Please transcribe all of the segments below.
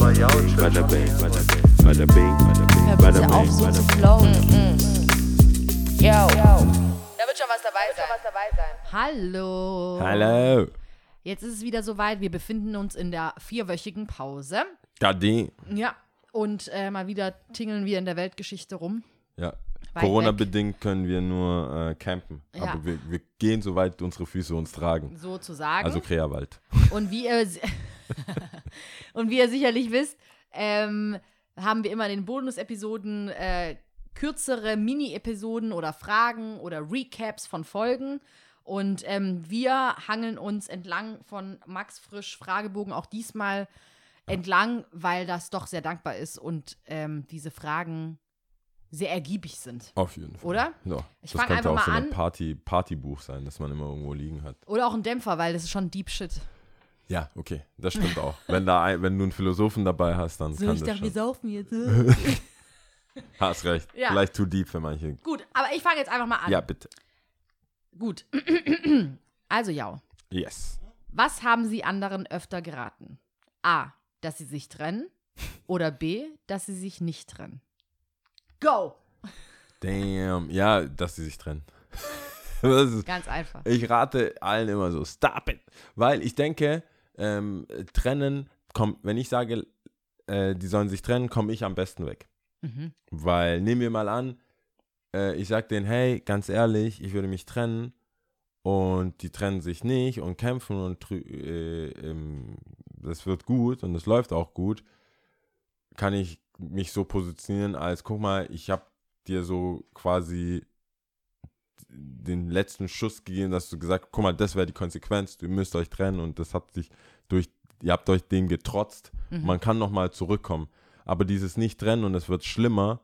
Bada bing, bada bing, bada bing, auf, bing, so zu bing. flowen. Yo. Da wird schon was dabei sein. Hallo. Hallo. Jetzt ist es wieder soweit. Wir befinden uns in der vierwöchigen Pause. Gardin. Ja. Und äh, mal wieder tingeln wir in der Weltgeschichte rum. Ja. Corona-bedingt können wir nur äh, campen. Ja. Aber wir, wir gehen so weit unsere Füße uns tragen. Sozusagen. Also Kreawald. Und wie ihr, si- und wie ihr sicherlich wisst, ähm, haben wir immer in den Bonus-Episoden äh, kürzere Mini-Episoden oder Fragen oder Recaps von Folgen. Und ähm, wir hangeln uns entlang von Max Frisch Fragebogen auch diesmal entlang, weil das doch sehr dankbar ist und ähm, diese Fragen sehr ergiebig sind. Auf jeden Fall. Oder? Ja. Ich das fang könnte einfach auch mal so ein. Party, Partybuch sein, das man immer irgendwo liegen hat. Oder auch ein Dämpfer, weil das ist schon Deep Shit. Ja, okay, das stimmt auch. wenn, da ein, wenn du einen Philosophen dabei hast, dann So, kann ich das dachte, wir schon. saufen jetzt. Hast recht. Ja. Vielleicht too deep für manche. Gut, aber ich fange jetzt einfach mal an. Ja, bitte. Gut. Also, ja. Yes. Was haben Sie anderen öfter geraten? A. Dass sie sich trennen. Oder B. Dass sie sich nicht trennen. Go! Damn. Ja, dass sie sich trennen. ist, Ganz einfach. ich rate allen immer so, stop it. Weil ich denke, ähm, trennen kommt, wenn ich sage, äh, die sollen sich trennen, komme ich am besten weg. Mhm. Weil, nehmen wir mal an, äh, ich sag denen, hey, ganz ehrlich, ich würde mich trennen und die trennen sich nicht und kämpfen und äh, ähm, das wird gut und es läuft auch gut, kann ich mich so positionieren als, guck mal, ich habe dir so quasi den letzten Schuss gegeben, dass du gesagt, guck mal, das wäre die Konsequenz, ihr müsst euch trennen und das hat sich durch, ihr habt euch dem getrotzt, Mhm. man kann nochmal zurückkommen. Aber dieses Nicht-Trennen und es wird schlimmer,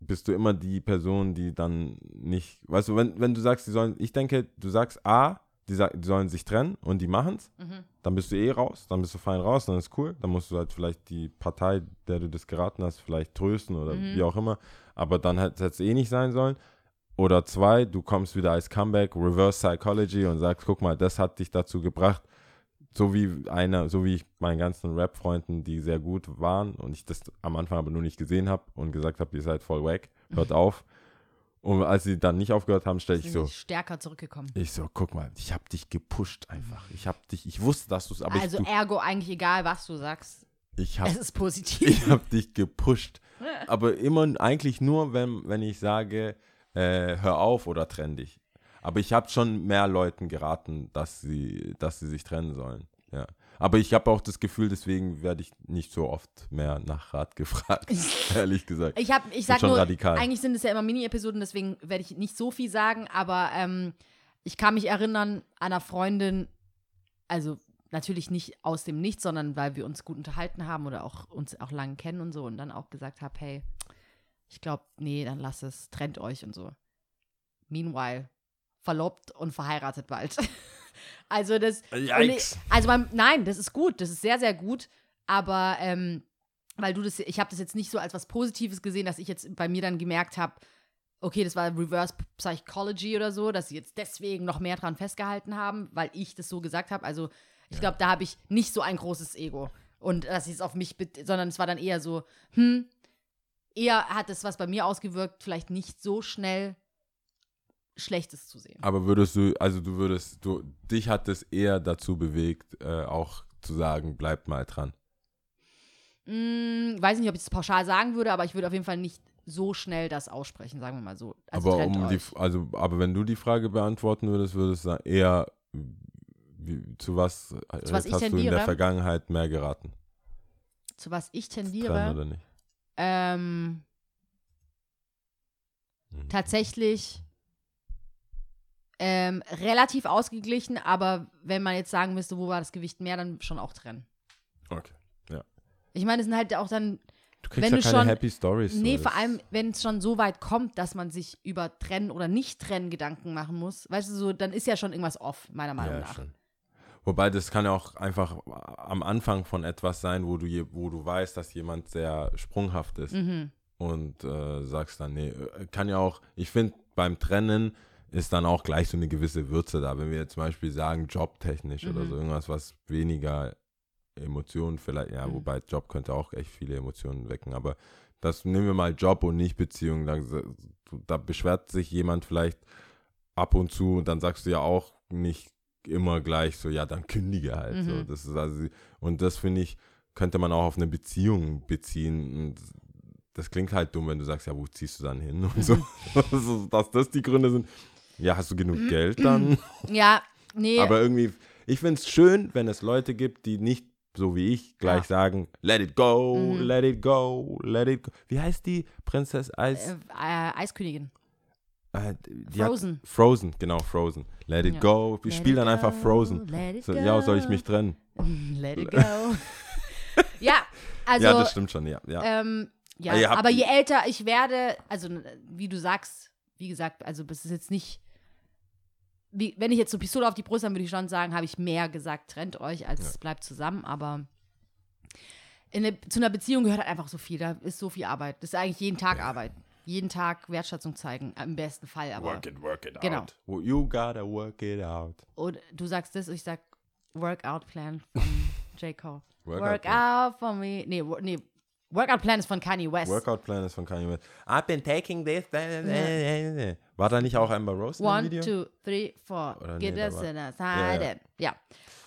bist du immer die Person, die dann nicht, weißt du, wenn, wenn du sagst, die sollen, ich denke, du sagst A, die, die sollen sich trennen und die machen es, Mhm. dann bist du eh raus, dann bist du fein raus, dann ist cool, dann musst du halt vielleicht die Partei, der du das geraten hast, vielleicht trösten oder Mhm. wie auch immer, aber dann hätte es eh nicht sein sollen. Oder zwei, du kommst wieder als Comeback, Reverse Psychology und sagst, guck mal, das hat dich dazu gebracht, so wie einer, so wie ich meinen ganzen Rap-Freunden, die sehr gut waren und ich das am Anfang aber nur nicht gesehen habe und gesagt habe, ihr seid voll wack, hört auf. Und als sie dann nicht aufgehört haben, stelle ich so, stärker zurückgekommen. ich so, guck mal, ich habe dich gepusht einfach. Ich habe dich, ich wusste, dass du es, aber also ich, du, ergo eigentlich egal, was du sagst. ich habe Es ist positiv. ich hab dich gepusht. Aber immer eigentlich nur, wenn, wenn ich sage, äh, hör auf oder trenn dich. Aber ich habe schon mehr Leuten geraten, dass sie, dass sie sich trennen sollen. Ja. Aber ich habe auch das Gefühl, deswegen werde ich nicht so oft mehr nach Rat gefragt, ehrlich gesagt. Ich, hab, ich sag schon nur, radikal. eigentlich sind es ja immer Mini-Episoden, deswegen werde ich nicht so viel sagen, aber ähm, ich kann mich erinnern an einer Freundin, also natürlich nicht aus dem Nichts, sondern weil wir uns gut unterhalten haben oder auch uns auch lange kennen und so und dann auch gesagt habe, hey, ich glaube, nee, dann lass es, trennt euch und so. Meanwhile, verlobt und verheiratet bald. also das, und ich, Yikes. also beim, nein, das ist gut, das ist sehr, sehr gut, aber ähm, weil du das, ich habe das jetzt nicht so als was Positives gesehen, dass ich jetzt bei mir dann gemerkt habe, okay, das war Reverse Psychology oder so, dass sie jetzt deswegen noch mehr dran festgehalten haben, weil ich das so gesagt habe. Also ich glaube, da habe ich nicht so ein großes Ego und dass ich es auf mich, sondern es war dann eher so, hm, eher hat es was bei mir ausgewirkt, vielleicht nicht so schnell Schlechtes zu sehen. Aber würdest du, also du würdest, du, dich hat es eher dazu bewegt, äh, auch zu sagen, bleibt mal dran. Mm, weiß nicht, ob ich das pauschal sagen würde, aber ich würde auf jeden Fall nicht so schnell das aussprechen, sagen wir mal so. Also aber um die, also, aber wenn du die Frage beantworten würdest, würdest du sagen, eher wie, zu was, Zu was hast du in der Vergangenheit mehr geraten? zu was ich tendiere, oder nicht? Ähm, Mhm. tatsächlich ähm, relativ ausgeglichen, aber wenn man jetzt sagen müsste, wo war das Gewicht mehr, dann schon auch trennen. Okay. Ich meine, es sind halt auch dann, Du kriegst Wenn ja du keine schon- Happy Stories. nee, vor allem, wenn es schon so weit kommt, dass man sich über Trennen oder Nicht-Trennen Gedanken machen muss, weißt du, so, dann ist ja schon irgendwas off, meiner Meinung Ja, nach. schon. Wobei das kann ja auch einfach am Anfang von etwas sein, wo du, je, wo du weißt, dass jemand sehr sprunghaft ist Mhm. und äh, sagst dann, nee, äh, kann ja auch, ich finde, beim Trennen ist dann auch gleich so eine gewisse Würze da. Wenn wir jetzt zum Beispiel sagen, jobtechnisch oder Mhm. so irgendwas, was weniger Emotionen vielleicht, ja, Mhm. wobei Job könnte auch echt viele Emotionen wecken, aber das nehmen wir mal Job und nicht Beziehung. Da, da beschwert sich jemand vielleicht ab und zu und dann sagst du ja auch nicht immer gleich so, ja, dann kündige halt. So. Mhm. Das ist also, und das finde ich, könnte man auch auf eine Beziehung beziehen. Und das klingt halt dumm, wenn du sagst, ja, wo ziehst du dann hin und so. Dass das die Gründe sind. Ja, hast du genug Mhm. Geld dann? Ja, nee. Aber irgendwie, ich finde es schön, wenn es Leute gibt, die nicht so wie ich gleich Ja. sagen, let it go, Mhm. let it go, let it go. Wie heißt die Prinzess Eis? äh, äh, Eiskönigin. Äh, die hat- Frozen. Frozen, genau, Frozen. Let it Ja. go. Ich Let spiele it dann einfach go, Frozen. Let it So, go. ja, soll ich mich trennen? Let it go. ja, also. ja, das stimmt schon, ja. ja. Ähm, ja, habt- aber je älter ich werde, also wie du sagst, wie gesagt, also das ist jetzt nicht, wie, wenn ich jetzt so Pistole auf die Brust habe, würde ich schon sagen, habe ich mehr gesagt, trennt euch, als Ja. bleibt zusammen, aber in eine, zu einer Beziehung gehört halt einfach so viel, da ist so viel Arbeit. Das ist eigentlich jeden Tag Arbeit. Jeden Tag Wertschätzung zeigen, im besten Fall, aber work it, work it genau. out. You gotta work it out. und du sagst das, ich sag Workout Plan von J. Cole. Workout Work Plan. out for me. Nee, nee, Workout Plan ist von Kanye West. Workout Plan ist von Kanye West. I've been taking this. War da nicht auch Amber Rose in dem One, Video? two, three, four. Oder Get nee, us in a Ja, ja. side. Ja.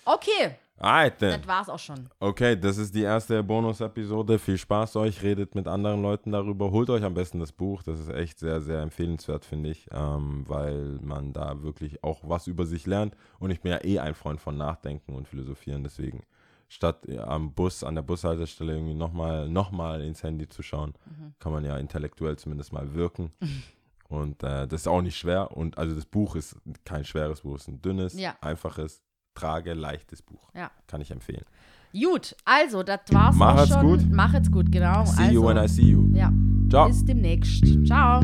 Okay, Alright, then. das war's auch schon. Okay, das ist die erste Bonus-Episode. Viel Spaß euch, redet mit anderen Leuten darüber. Holt euch am besten das Buch. Das ist echt sehr, sehr empfehlenswert, finde ich, ähm, weil man da wirklich auch was über sich lernt. Und ich bin ja eh ein Freund von Nachdenken und Philosophieren. Deswegen, statt äh, am Bus, an der Bushaltestelle irgendwie nochmal noch mal ins Handy zu schauen, kann man ja intellektuell zumindest mal wirken. Und äh, das ist auch nicht schwer. Und also das Buch ist kein schweres Buch, es ist ein dünnes, Ja. einfaches, trage, leichtes Buch. Ja. Kann ich empfehlen. Gut, also, das war's Mach auch es schon. gut. Mach es gut, genau. See also, you when I see you. Ja, Ciao. bis demnächst. Ciao.